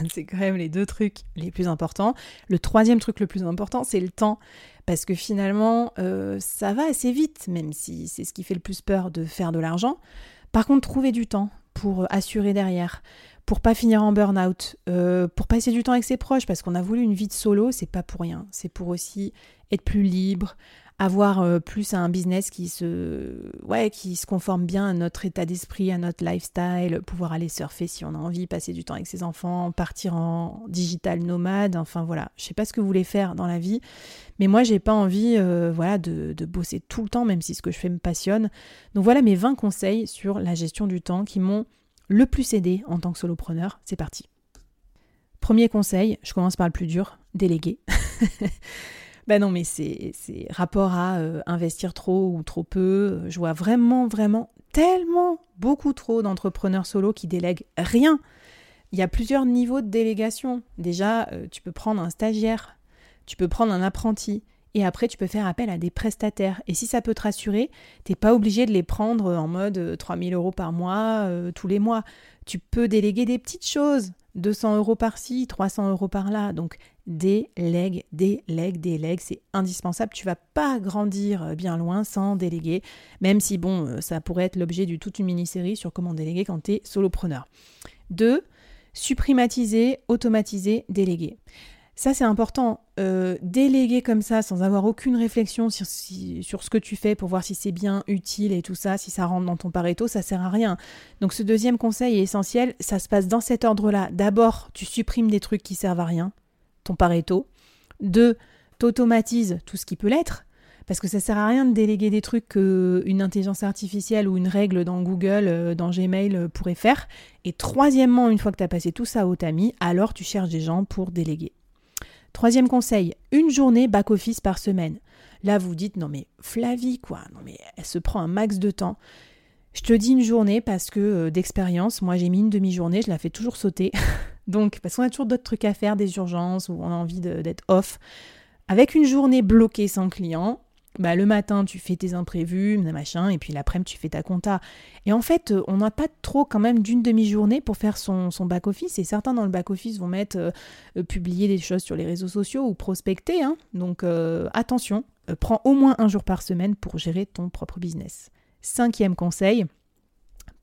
c'est quand même les deux trucs les plus importants. Le troisième truc le plus important, c'est le temps parce que finalement, euh, ça va assez vite, même si c'est ce qui fait le plus peur de faire de l'argent. Par contre, trouver du temps pour assurer derrière, pour pas finir en burn-out, euh, pour passer du temps avec ses proches, parce qu'on a voulu une vie de solo, c'est pas pour rien. C'est pour aussi être plus libre, avoir euh, plus un business qui se, ouais, conforme bien à notre état d'esprit, à notre lifestyle, pouvoir aller surfer si on a envie, passer du temps avec ses enfants, partir en digital nomade, enfin voilà. Je sais pas ce que vous voulez faire dans la vie, mais moi j'ai pas envie, euh, voilà, de, de, bosser tout le temps, même si ce que je fais me passionne. Donc voilà mes 20 conseils sur la gestion du temps qui m'ont le plus aidé en tant que solopreneur. C'est parti. Premier conseil, je commence par le plus dur, déléguer. Ben non, mais c'est rapport à euh, investir trop ou trop peu. Je vois vraiment, vraiment tellement beaucoup trop d'entrepreneurs solo qui délèguent rien. Il y a plusieurs niveaux de délégation. Déjà, euh, tu peux prendre un stagiaire, tu peux prendre un apprenti, et après tu peux faire appel à des prestataires. Et si ça peut te rassurer, t'es pas obligé de les prendre en mode 3000 euh, euros par mois tous les mois. Tu peux déléguer des petites choses. 200 euros par-ci, 300 euros par-là. Donc délègue, délègue, délègue, c'est indispensable. Tu vas pas grandir euh, bien loin sans déléguer, même si bon, euh, ça pourrait être l'objet de toute une mini-série sur comment déléguer quand tu es solopreneur. 2. Supprimatiser, automatiser, déléguer. Ça, c'est important. Euh, déléguer comme ça, sans avoir aucune réflexion sur, sur ce que tu fais pour voir si c'est bien, utile et tout ça, si ça rentre dans ton pareto, ça sert à rien. Donc, ce deuxième conseil est essentiel. Ça se passe dans cet ordre-là. D'abord, tu supprimes des trucs qui servent à rien, ton pareto. Deux, t'automatises tout ce qui peut l'être. Parce que ça sert à rien de déléguer des trucs qu'une intelligence artificielle ou une règle dans Google, euh, dans Gmail euh, pourrait faire. Et troisièmement, une fois que tu as passé tout ça au tamis, alors tu cherches des gens pour déléguer. Troisième conseil, une journée back-office par semaine. Là, vous dites, non mais Flavie, quoi, non mais elle se prend un max de temps. Je te dis une journée parce que euh, d'expérience, moi j'ai mis une demi-journée, je la fais toujours sauter. Donc, parce qu'on a toujours d'autres trucs à faire, des urgences, ou on a envie d'être off. Avec une journée bloquée sans client, bah, le matin, tu fais tes imprévus, machin, et puis l'après-midi, tu fais ta compta. Et en fait, euh, on n'a pas trop quand même d'une demi-journée pour faire son, back-office. Et certains dans le back-office vont mettre euh, euh, publier des choses sur les réseaux sociaux ou prospecter. Hein. Donc attention, prends au moins un jour par semaine pour gérer ton propre business. Cinquième conseil,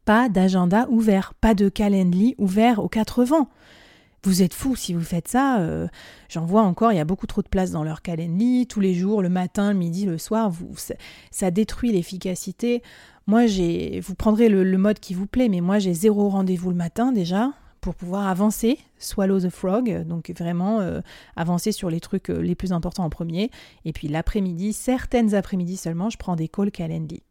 pas d'agenda ouvert, pas de calendly ouvert aux quatre vents. Vous êtes fous si vous faites ça. Euh, j'en vois encore, il y a beaucoup trop de place dans leur calendrier, tous les jours, le matin, le midi, le soir. Vous, ça, détruit l'efficacité. Moi, j'ai, vous prendrez le, mode qui vous plaît, mais moi, j'ai zéro rendez-vous le matin déjà pour pouvoir avancer, swallow the frog, donc vraiment euh, avancer sur les trucs euh, les plus importants en premier. Et puis l'après-midi, certaines après-midi seulement, je prends des calls Calendly.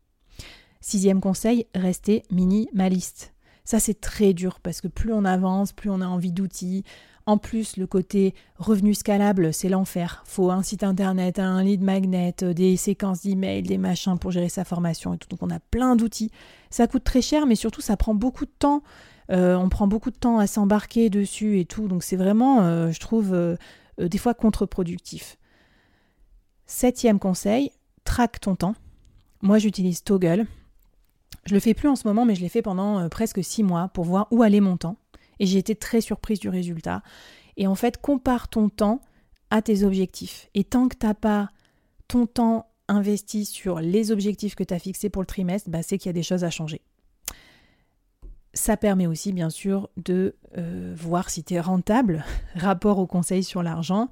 Sixième conseil, restez minimaliste. Ça, c'est très dur parce que plus on avance, plus on a envie d'outils. En plus, le côté revenu scalable, c'est l'enfer. Faut un site internet, un lead magnet, des séquences d'emails, des machins pour gérer sa formation et tout. Donc on a plein d'outils. Ça coûte très cher, mais surtout ça prend beaucoup de temps. Euh, on prend beaucoup de temps à s'embarquer dessus et tout. Donc c'est vraiment, euh, je trouve, euh, des fois contre-productif. Septième conseil, traque ton temps. Moi j'utilise Toggle. Je le fais plus en ce moment, mais je l'ai fait pendant euh, presque six mois pour voir où allait mon temps. Et j'ai été très surprise du résultat. Et en fait, compare ton temps à tes objectifs. Et tant que tu n'as pas ton temps investi sur les objectifs que tu as fixés pour le trimestre, bah, c'est qu'il y a des choses à changer. Ça permet aussi, bien sûr, de euh, voir si tu es rentable, rapport au conseil sur l'argent.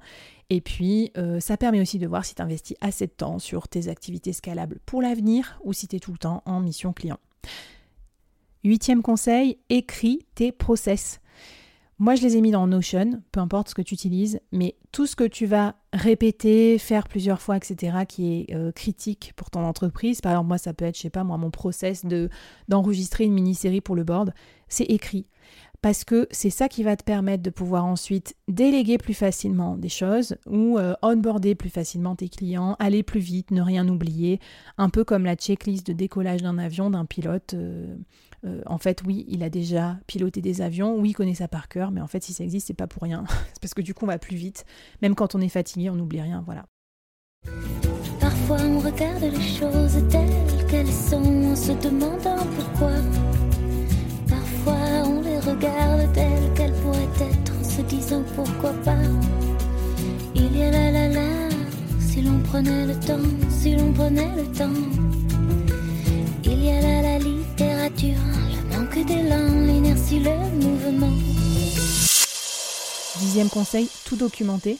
Et puis, euh, ça permet aussi de voir si tu investis assez de temps sur tes activités scalables pour l'avenir ou si tu es tout le temps en mission client. Huitième conseil, écris tes process. Moi, je les ai mis dans Notion, peu importe ce que tu utilises, mais tout ce que tu vas répéter, faire plusieurs fois, etc., qui est euh, critique pour ton entreprise, par exemple, moi, ça peut être, je sais pas, moi, mon process de, d'enregistrer une mini-série pour le board, c'est écrit. Parce que c'est ça qui va te permettre de pouvoir ensuite déléguer plus facilement des choses ou euh, onboarder plus facilement tes clients, aller plus vite, ne rien oublier, un peu comme la checklist de décollage d'un avion d'un pilote. Euh, euh, en fait, oui, il a déjà piloté des avions, oui, il connaît ça par cœur, mais en fait, si ça existe, c'est pas pour rien. c'est parce que du coup, on va plus vite. Même quand on est fatigué, on n'oublie rien, voilà. Parfois, on regarde les choses telles qu'elles sont en se demandant pourquoi. Regarde telles qu'elles pourraient être en se disant pourquoi pas. Il y a la la la, si l'on prenait le temps, si l'on prenait le temps. Il y a là la littérature, le manque d'élan, l'inertie, le mouvement. Dixième conseil, tout documenter.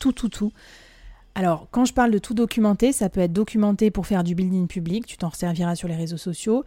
Tout, tout, tout. Alors, quand je parle de tout documenter, ça peut être documenté pour faire du building public, tu t'en serviras sur les réseaux sociaux.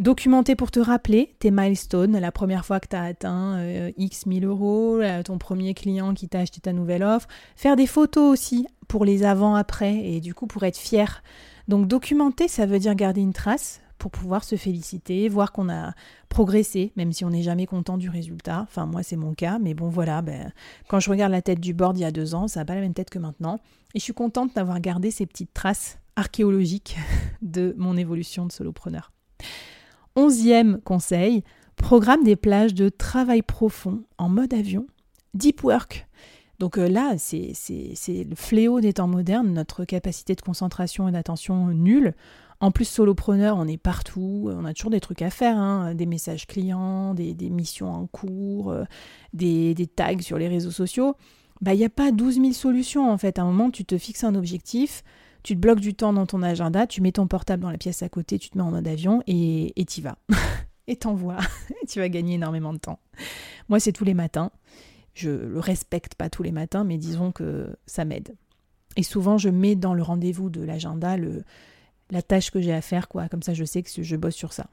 Documenter pour te rappeler tes milestones, la première fois que tu as atteint euh, X 1000 euros, ton premier client qui t'a acheté ta nouvelle offre. Faire des photos aussi pour les avant-après et du coup pour être fier donc documenter, ça veut dire garder une trace pour pouvoir se féliciter, voir qu'on a progressé, même si on n'est jamais content du résultat. Enfin, moi, c'est mon cas, mais bon, voilà, ben, quand je regarde la tête du board il y a deux ans, ça n'a pas la même tête que maintenant. Et je suis contente d'avoir gardé ces petites traces archéologiques de mon évolution de solopreneur. Onzième conseil, programme des plages de travail profond en mode avion, deep work. Donc euh, là, c'est le fléau des temps modernes, notre capacité de concentration et d'attention nulle. En plus, solopreneur, on est partout, on a toujours des trucs à faire, hein. des messages clients, des, missions en cours, euh, des, tags sur les réseaux sociaux. Bah, il n'y a pas 12 000 solutions en fait. À un moment, tu te fixes un objectif, tu te bloques du temps dans ton agenda, tu mets ton portable dans la pièce à côté, tu te mets en mode avion et y vas. et t'envoies. tu vas gagner énormément de temps. Moi, c'est tous les matins. Je le respecte pas tous les matins, mais disons que ça m'aide. Et souvent, je mets dans le rendez-vous de l'agenda la tâche que j'ai à faire, quoi. Comme ça, je sais que je bosse sur ça.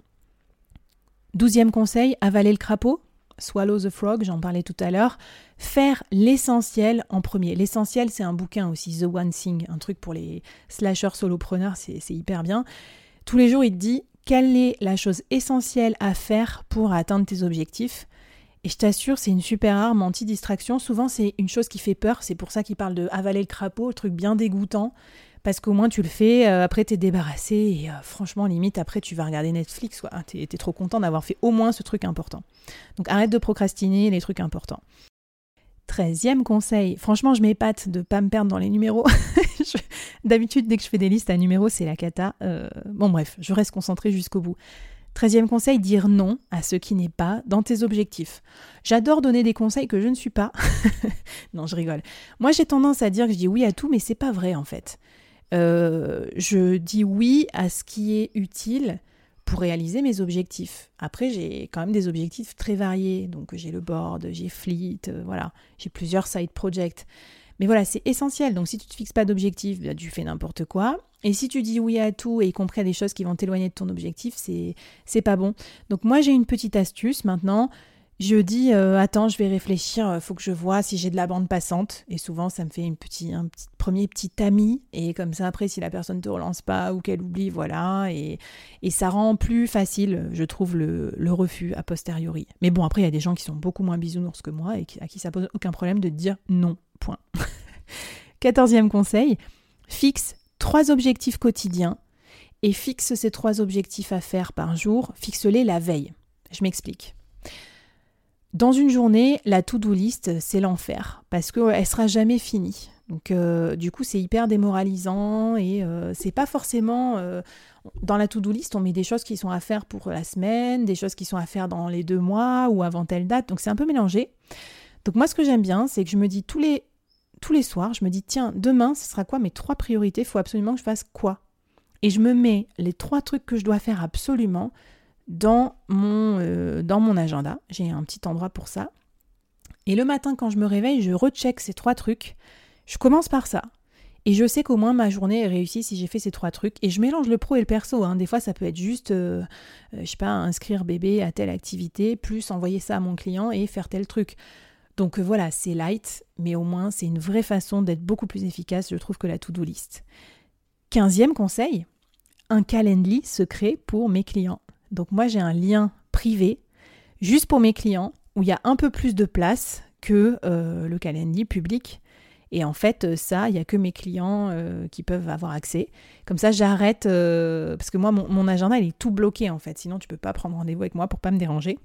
Douzième conseil, avaler le crapaud. Swallow the Frog, j'en parlais tout à l'heure. Faire l'essentiel en premier. L'essentiel, c'est un bouquin aussi, The One Thing, un truc pour les slashers solopreneurs, c'est hyper bien. Tous les jours, il te dit quelle est la chose essentielle à faire pour atteindre tes objectifs? Et je t'assure, c'est une super arme anti-distraction. Souvent, c'est une chose qui fait peur. C'est pour ça qu'il parle de avaler le crapaud, le truc bien dégoûtant. Parce qu'au moins, tu le fais, euh, après, t'es débarrassé. Et euh, franchement, limite, après, tu vas regarder Netflix. Quoi. T'es, es trop content d'avoir fait au moins ce truc important. Donc, arrête de procrastiner les trucs importants. Treizième conseil, franchement, je m'épate de pas me perdre dans les numéros. D'habitude, dès que je fais des listes à numéros, c'est la cata. Euh, bon, bref, je reste concentrée jusqu'au bout. Treizième conseil, dire non à ce qui n'est pas dans tes objectifs. J'adore donner des conseils que je ne suis pas. non, je rigole. Moi, j'ai tendance à dire que je dis oui à tout, mais c'est pas vrai en fait. Euh, je dis oui à ce qui est utile pour réaliser mes objectifs. Après, j'ai quand même des objectifs très variés. Donc, j'ai le board, j'ai Fleet, euh, voilà, j'ai plusieurs side projects. Mais voilà, c'est essentiel. Donc si tu ne te fixes pas d'objectif, bah, tu fais n'importe quoi. Et si tu dis oui à tout, et y compris à des choses qui vont t'éloigner de ton objectif, c'est pas bon. Donc moi j'ai une petite astuce maintenant. Je dis euh, attends, je vais réfléchir, il faut que je vois si j'ai de la bande passante. Et souvent ça me fait une un petit, premier petit ami. Et comme ça après si la personne te relance pas ou qu'elle oublie, voilà. Et, et ça rend plus facile, je trouve, le, le refus a posteriori. Mais bon après il y a des gens qui sont beaucoup moins bisounours que moi et à qui ça pose aucun problème de dire non Point. Quatorzième conseil, fixe trois objectifs quotidiens et fixe ces trois objectifs à faire par jour, fixe-les la veille. Je m'explique. Dans une journée, la to-do list, c'est l'enfer parce qu'elle sera jamais finie. Donc, euh, du coup, c'est hyper démoralisant et euh, c'est pas forcément. Euh, dans la to-do list, on met des choses qui sont à faire pour la semaine, des choses qui sont à faire dans les deux mois ou avant telle date. Donc, c'est un peu mélangé. Donc moi, ce que j'aime bien, c'est que je me dis tous les, tous les soirs, je me dis, tiens, demain, ce sera quoi mes trois priorités? Il faut absolument que je fasse quoi? Et je me mets les trois trucs que je dois faire absolument dans mon, euh, dans mon agenda. J'ai un petit endroit pour ça. Et le matin, quand je me réveille, je recheck ces trois trucs. Je commence par ça. Et je sais qu'au moins ma journée est réussie si j'ai fait ces trois trucs. Et je mélange le pro et le perso. Hein. Des fois, ça peut être juste, euh, euh, je sais pas, inscrire bébé à telle activité, plus envoyer ça à mon client et faire tel truc. Donc voilà, c'est light, mais au moins c'est une vraie façon d'être beaucoup plus efficace, je trouve, que la to-do list. Quinzième conseil, un calendly secret pour mes clients. Donc moi j'ai un lien privé juste pour mes clients où il y a un peu plus de place que euh, le calendly public. Et en fait, euh, ça, il n'y a que mes clients euh, qui peuvent avoir accès. Comme ça, j'arrête, parce que moi, mon, agenda, il est tout bloqué en fait. Sinon, tu peux pas prendre rendez-vous avec moi pour pas me déranger.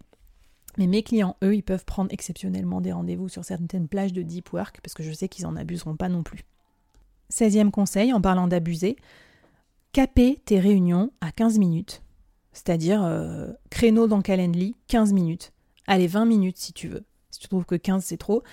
Mais mes clients, eux, ils peuvent prendre exceptionnellement des rendez-vous sur certaines plages de deep work, parce que je sais qu'ils n'en abuseront pas non plus. 16e conseil, en parlant d'abuser, caper tes réunions à 15 minutes. C'est-à-dire créneau dans Calendly, 15 minutes. Allez, 20 minutes si tu veux si tu trouves que 15 c'est trop.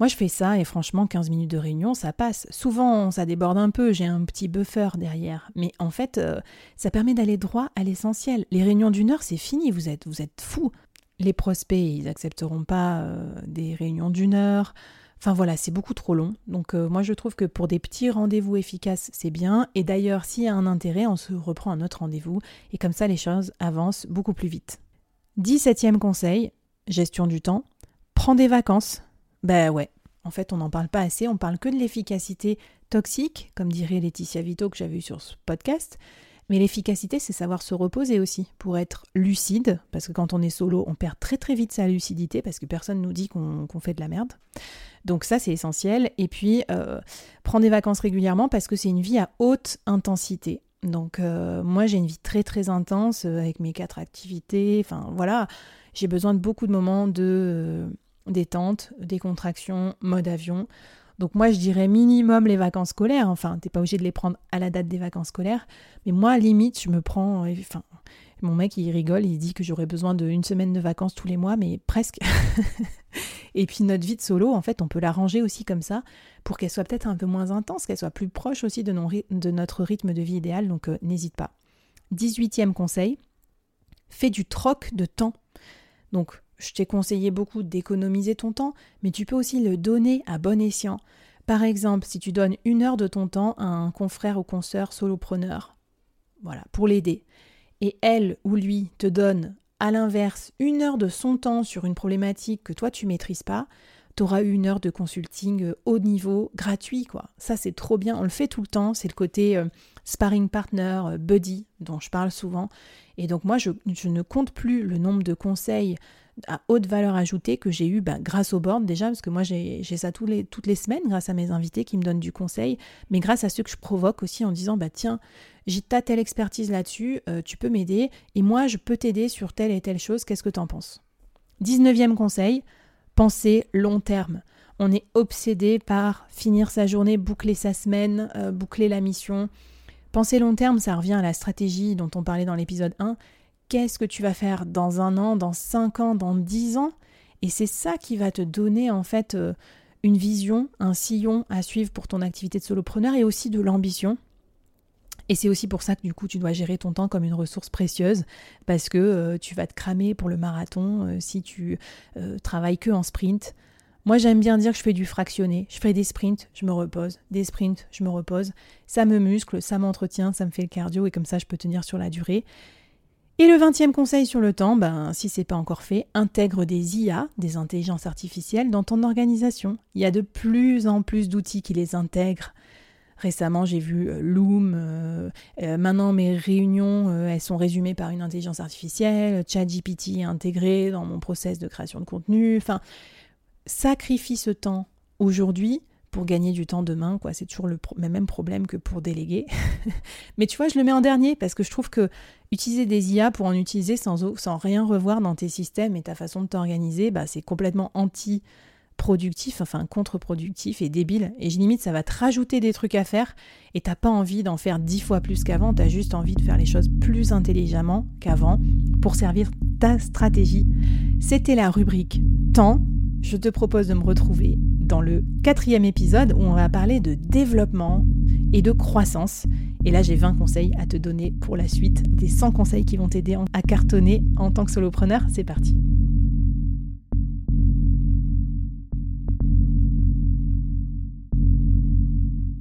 Moi, je fais ça et franchement, 15 minutes de réunion, ça passe. Souvent, ça déborde un peu, j'ai un petit buffer derrière. Mais en fait, euh, ça permet d'aller droit à l'essentiel. Les réunions d'une heure, c'est fini, vous êtes, vous êtes fous. Les prospects, ils accepteront pas euh, des réunions d'une heure. Enfin voilà, c'est beaucoup trop long. Donc euh, moi, je trouve que pour des petits rendez-vous efficaces, c'est bien. Et d'ailleurs, s'il y a un intérêt, on se reprend un autre rendez-vous. Et comme ça, les choses avancent beaucoup plus vite. 17e conseil, gestion du temps. Prends des vacances. Ben ouais, en fait, on n'en parle pas assez, on parle que de l'efficacité toxique, comme dirait Laetitia Vito que j'avais eu sur ce podcast. Mais l'efficacité, c'est savoir se reposer aussi, pour être lucide, parce que quand on est solo, on perd très très vite sa lucidité, parce que personne nous dit qu'on fait de la merde. Donc ça, c'est essentiel. Et puis, euh, prendre des vacances régulièrement, parce que c'est une vie à haute intensité. Donc euh, moi, j'ai une vie très très intense, euh, avec mes quatre activités, enfin voilà, j'ai besoin de beaucoup de moments de détente, décontraction, mode avion. Donc moi je dirais minimum les vacances scolaires, enfin t'es pas obligé de les prendre à la date des vacances scolaires, mais moi limite je me prends, enfin mon mec il rigole, il dit que j'aurais besoin d'une semaine de vacances tous les mois, mais presque. et puis notre vie de solo, en fait on peut l'arranger aussi comme ça pour qu'elle soit peut-être un peu moins intense, qu'elle soit plus proche aussi de, de notre rythme de vie idéal, donc euh, n'hésite pas. 18e conseil, fais du troc de temps. Donc je t'ai conseillé beaucoup d'économiser ton temps, mais tu peux aussi le donner à bon escient. Par exemple, si tu donnes une heure de ton temps à un confrère ou consoeur solopreneur, voilà, pour l'aider, et elle ou lui te donne à l'inverse une heure de son temps sur une problématique que toi tu maîtrises pas, tu auras une heure de consulting haut niveau gratuit quoi. Ça c'est trop bien, on le fait tout le temps, c'est le côté euh, sparring partner, euh, buddy dont je parle souvent. Et donc moi je, ne compte plus le nombre de conseils à haute valeur ajoutée que j'ai eu bah, grâce au board déjà, parce que moi j'ai ça tous les, toutes les semaines grâce à mes invités qui me donnent du conseil, mais grâce à ceux que je provoque aussi en disant bah tiens, j'ai ta telle expertise là-dessus, euh, tu peux m'aider, et moi je peux t'aider sur telle et telle chose, qu'est-ce que tu en penses? 19e conseil, penser long terme. On est obsédé par finir sa journée, boucler sa semaine, euh, boucler la mission. Penser long terme, ça revient à la stratégie dont on parlait dans l'épisode 1 qu'est-ce que tu vas faire dans un an, dans cinq ans, dans dix ans? Et c'est ça qui va te donner en fait euh, une vision, un sillon à suivre pour ton activité de solopreneur et aussi de l'ambition. Et c'est aussi pour ça que du coup tu dois gérer ton temps comme une ressource précieuse parce que euh, tu vas te cramer pour le marathon euh, si tu travailles que en sprint. Moi j'aime bien dire que je fais du fractionné. Je fais des sprints, je me repose, des sprints, je me repose. Ça me muscle, ça m'entretient, ça me fait le cardio et comme ça je peux tenir sur la durée. Et le vingtième conseil sur le temps, ben, si c'est pas encore fait, intègre des IA, des intelligences artificielles, dans ton organisation. Il y a de plus en plus d'outils qui les intègrent. Récemment, j'ai vu euh, Loom. Euh, euh, maintenant, mes réunions, elles sont résumées par une intelligence artificielle. ChatGPT est intégré dans mon process de création de contenu. Enfin, sacrifie ce temps aujourd'hui pour gagner du temps demain, quoi. C'est toujours le même problème que pour déléguer. Mais tu vois, je le mets en dernier parce que je trouve que utiliser des IA pour en utiliser sans, sans rien revoir dans tes systèmes et ta façon de t'organiser, bah, c'est complètement anti productif, enfin contre-productif et débile. Et limite, ça va te rajouter des trucs à faire et t'as pas envie d'en faire dix fois plus qu'avant, t'as juste envie de faire les choses plus intelligemment qu'avant pour servir ta stratégie. C'était la rubrique temps. Je te propose de me retrouver dans le quatrième épisode où on va parler de développement et de croissance. Et là, j'ai 20 conseils à te donner pour la suite, des 100 conseils qui vont t'aider à cartonner en tant que solopreneur. C'est parti.